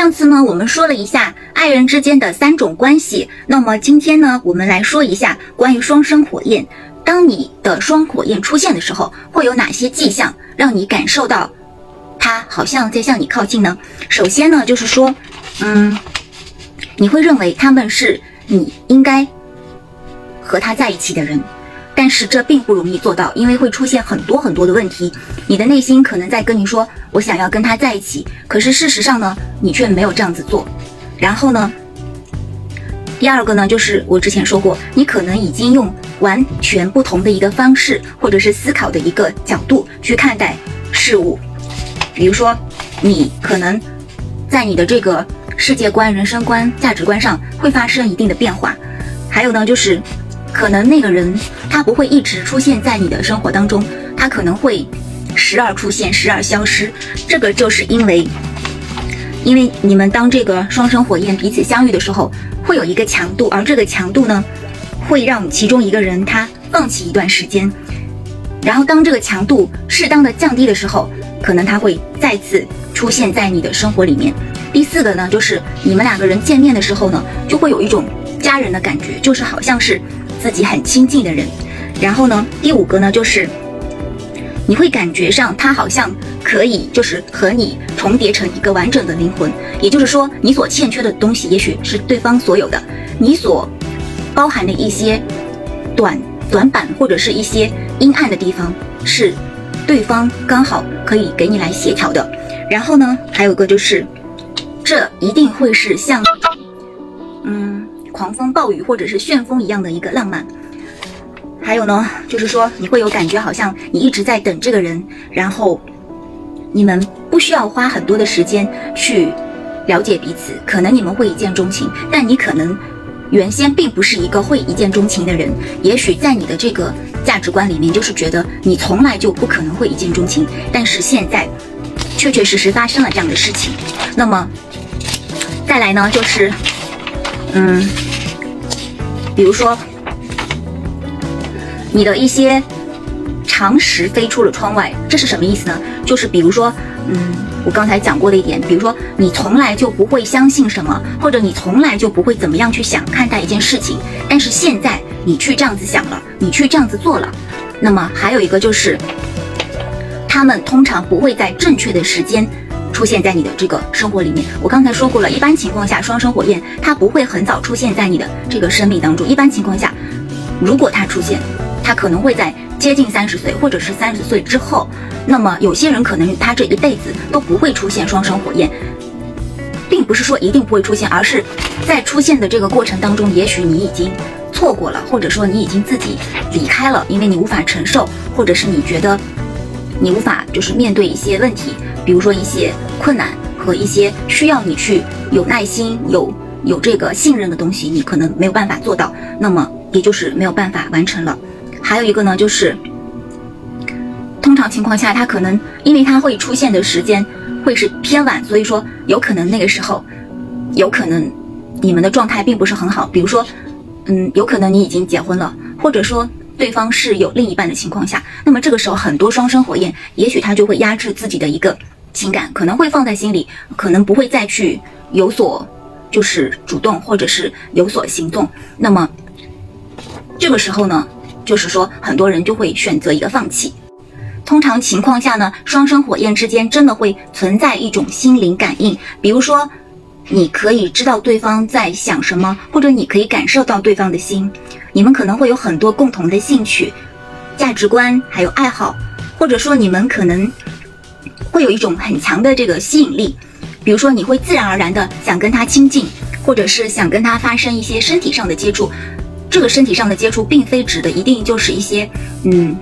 上次呢，我们说了一下爱人之间的三种关系，那么今天呢，我们来说一下关于双生火焰。当你的双火焰出现的时候，会有哪些迹象让你感受到他好像在向你靠近呢？首先呢，就是说，嗯，你会认为他们是你应该和他在一起的人。但是这并不容易做到，因为会出现很多很多的问题。你的内心可能在跟你说：“我想要跟他在一起。”可是事实上呢，你却没有这样子做。然后呢，第二个呢，就是我之前说过，你可能已经用完全不同的一个方式，或者是思考的一个角度去看待事物。比如说，你可能在你的这个世界观、人生观、价值观上会发生一定的变化。还有呢，就是。可能那个人他不会一直出现在你的生活当中，他可能会时而出现，时而消失。这个就是因为，因为你们当这个双生火焰彼此相遇的时候，会有一个强度，而这个强度呢，会让其中一个人他放弃一段时间，然后当这个强度适当的降低的时候，可能他会再次出现在你的生活里面。第四个呢，就是你们两个人见面的时候呢，就会有一种家人的感觉，就是好像是。自己很亲近的人，然后呢，第五个呢，就是你会感觉上他好像可以，就是和你重叠成一个完整的灵魂。也就是说，你所欠缺的东西，也许是对方所有的；你所包含的一些短短板或者是一些阴暗的地方，是对方刚好可以给你来协调的。然后呢，还有一个就是，这一定会是像，狂风暴雨或者是旋风一样的一个浪漫，还有呢，就是说你会有感觉，好像你一直在等这个人，然后你们不需要花很多的时间去了解彼此，可能你们会一见钟情，但你可能原先并不是一个会一见钟情的人，也许在你的这个价值观里面，就是觉得你从来就不可能会一见钟情，但是现在确确实实发生了这样的事情。那么再来呢，就是嗯。比如说，你的一些常识飞出了窗外，这是什么意思呢？就是比如说，嗯，我刚才讲过的一点，比如说你从来就不会相信什么，或者你从来就不会怎么样去想看待一件事情，但是现在你去这样子想了，你去这样子做了，那么还有一个就是，他们通常不会在正确的时间。出现在你的这个生活里面，我刚才说过了，一般情况下，双生火焰它不会很早出现在你的这个生命当中。一般情况下，如果它出现，它可能会在接近三十岁或者是三十岁之后。那么有些人可能他这一辈子都不会出现双生火焰，并不是说一定不会出现，而是在出现的这个过程当中，也许你已经错过了，或者说你已经自己离开了，因为你无法承受，或者是你觉得你无法就是面对一些问题。比如说一些困难和一些需要你去有耐心、有有这个信任的东西，你可能没有办法做到，那么也就是没有办法完成了。还有一个呢，就是通常情况下，它可能因为它会出现的时间会是偏晚，所以说有可能那个时候有可能你们的状态并不是很好。比如说，嗯，有可能你已经结婚了，或者说。对方是有另一半的情况下，那么这个时候很多双生火焰，也许他就会压制自己的一个情感，可能会放在心里，可能不会再去有所就是主动或者是有所行动。那么这个时候呢，就是说很多人就会选择一个放弃。通常情况下呢，双生火焰之间真的会存在一种心灵感应，比如说。你可以知道对方在想什么，或者你可以感受到对方的心。你们可能会有很多共同的兴趣、价值观，还有爱好，或者说你们可能会有一种很强的这个吸引力。比如说，你会自然而然的想跟他亲近，或者是想跟他发生一些身体上的接触。这个身体上的接触，并非指的一定就是一些嗯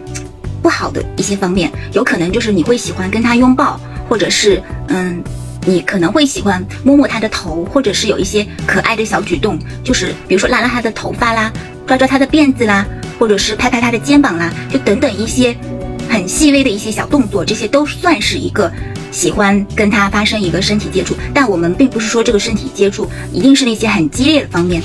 不好的一些方面，有可能就是你会喜欢跟他拥抱，或者是嗯。你可能会喜欢摸摸他的头，或者是有一些可爱的小举动，就是比如说拉拉他的头发啦，抓抓他的辫子啦，或者是拍拍他的肩膀啦，就等等一些很细微的一些小动作，这些都算是一个喜欢跟他发生一个身体接触。但我们并不是说这个身体接触一定是那些很激烈的方面。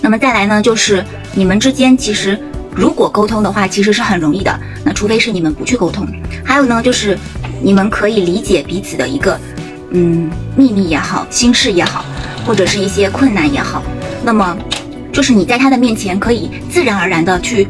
那么再来呢，就是你们之间其实如果沟通的话，其实是很容易的。那除非是你们不去沟通。还有呢，就是你们可以理解彼此的一个。嗯秘密也好，心事也好，或者是一些困难也好，那么就是你在他的面前可以自然而然的去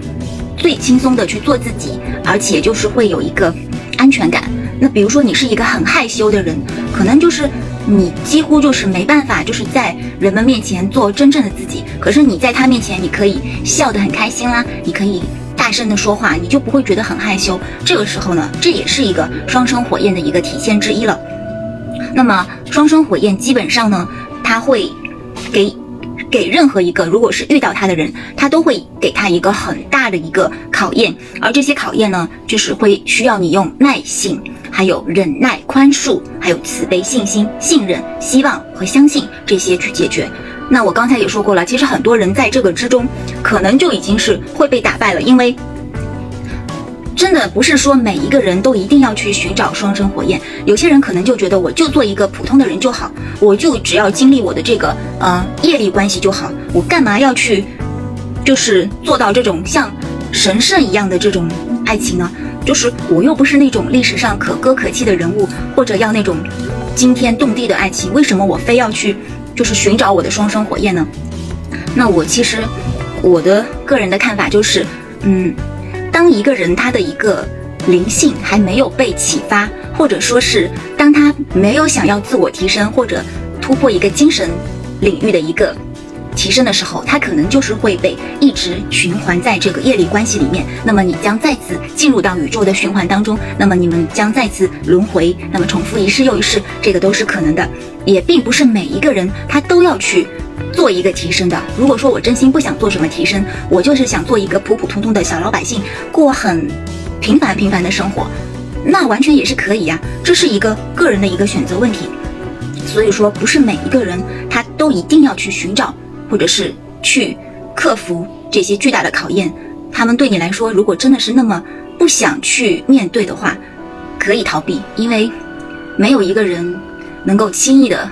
最轻松的去做自己，而且就是会有一个安全感。那比如说你是一个很害羞的人，可能就是你几乎就是没办法就是在人们面前做真正的自己，可是你在他面前你可以笑得很开心啦，你可以。大声的说话，你就不会觉得很害羞。这个时候呢，这也是一个双生火焰的一个体现之一了。那么双生火焰基本上呢，他会给给任何一个如果是遇到他的人，他都会给他一个很大的一个考验。而这些考验呢，就是会需要你用耐性，还有忍耐、宽恕，还有慈悲、信心、信任、希望和相信这些去解决。那我刚才也说过了，其实很多人在这个之中，可能就已经是会被打败了，因为真的不是说每一个人都一定要去寻找双生火焰，有些人可能就觉得我就做一个普通的人就好，我就只要经历我的这个呃业力关系就好，我干嘛要去就是做到这种像神圣一样的这种爱情呢？就是我又不是那种历史上可歌可泣的人物，或者要那种惊天动地的爱情，为什么我非要去？就是寻找我的双生火焰呢？那我其实我的个人的看法就是，嗯，当一个人他的一个灵性还没有被启发，或者说是当他没有想要自我提升或者突破一个精神领域的一个。提升的时候，他可能就是会被一直循环在这个业力关系里面，那么你将再次进入到宇宙的循环当中，那么你们将再次轮回，那么重复一世又一世，这个都是可能的，也并不是每一个人他都要去做一个提升的。如果说我真心不想做什么提升，我就是想做一个普普通通的小老百姓，过很平凡平凡的生活，那完全也是可以呀，这是一个个人的一个选择问题。所以说，不是每一个人他都一定要去寻找。或者是去克服这些巨大的考验，他们对你来说，如果真的是那么不想去面对的话，可以逃避，因为没有一个人能够轻易的，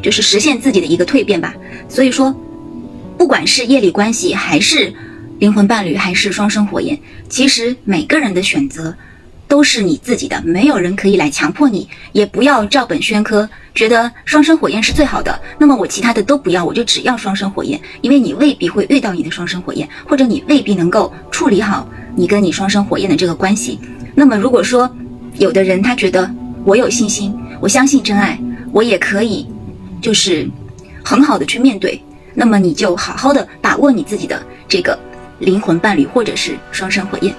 就是实现自己的一个蜕变吧。所以说，不管是业力关系，还是灵魂伴侣，还是双生火焰，其实每个人的选择。都是你自己的，没有人可以来强迫你，也不要照本宣科，觉得双生火焰是最好的，那么我其他的都不要，我就只要双生火焰，因为你未必会遇到你的双生火焰，或者你未必能够处理好你跟你双生火焰的这个关系。那么如果说有的人他觉得我有信心，我相信真爱，我也可以，就是很好的去面对，那么你就好好的把握你自己的这个灵魂伴侣或者是双生火焰。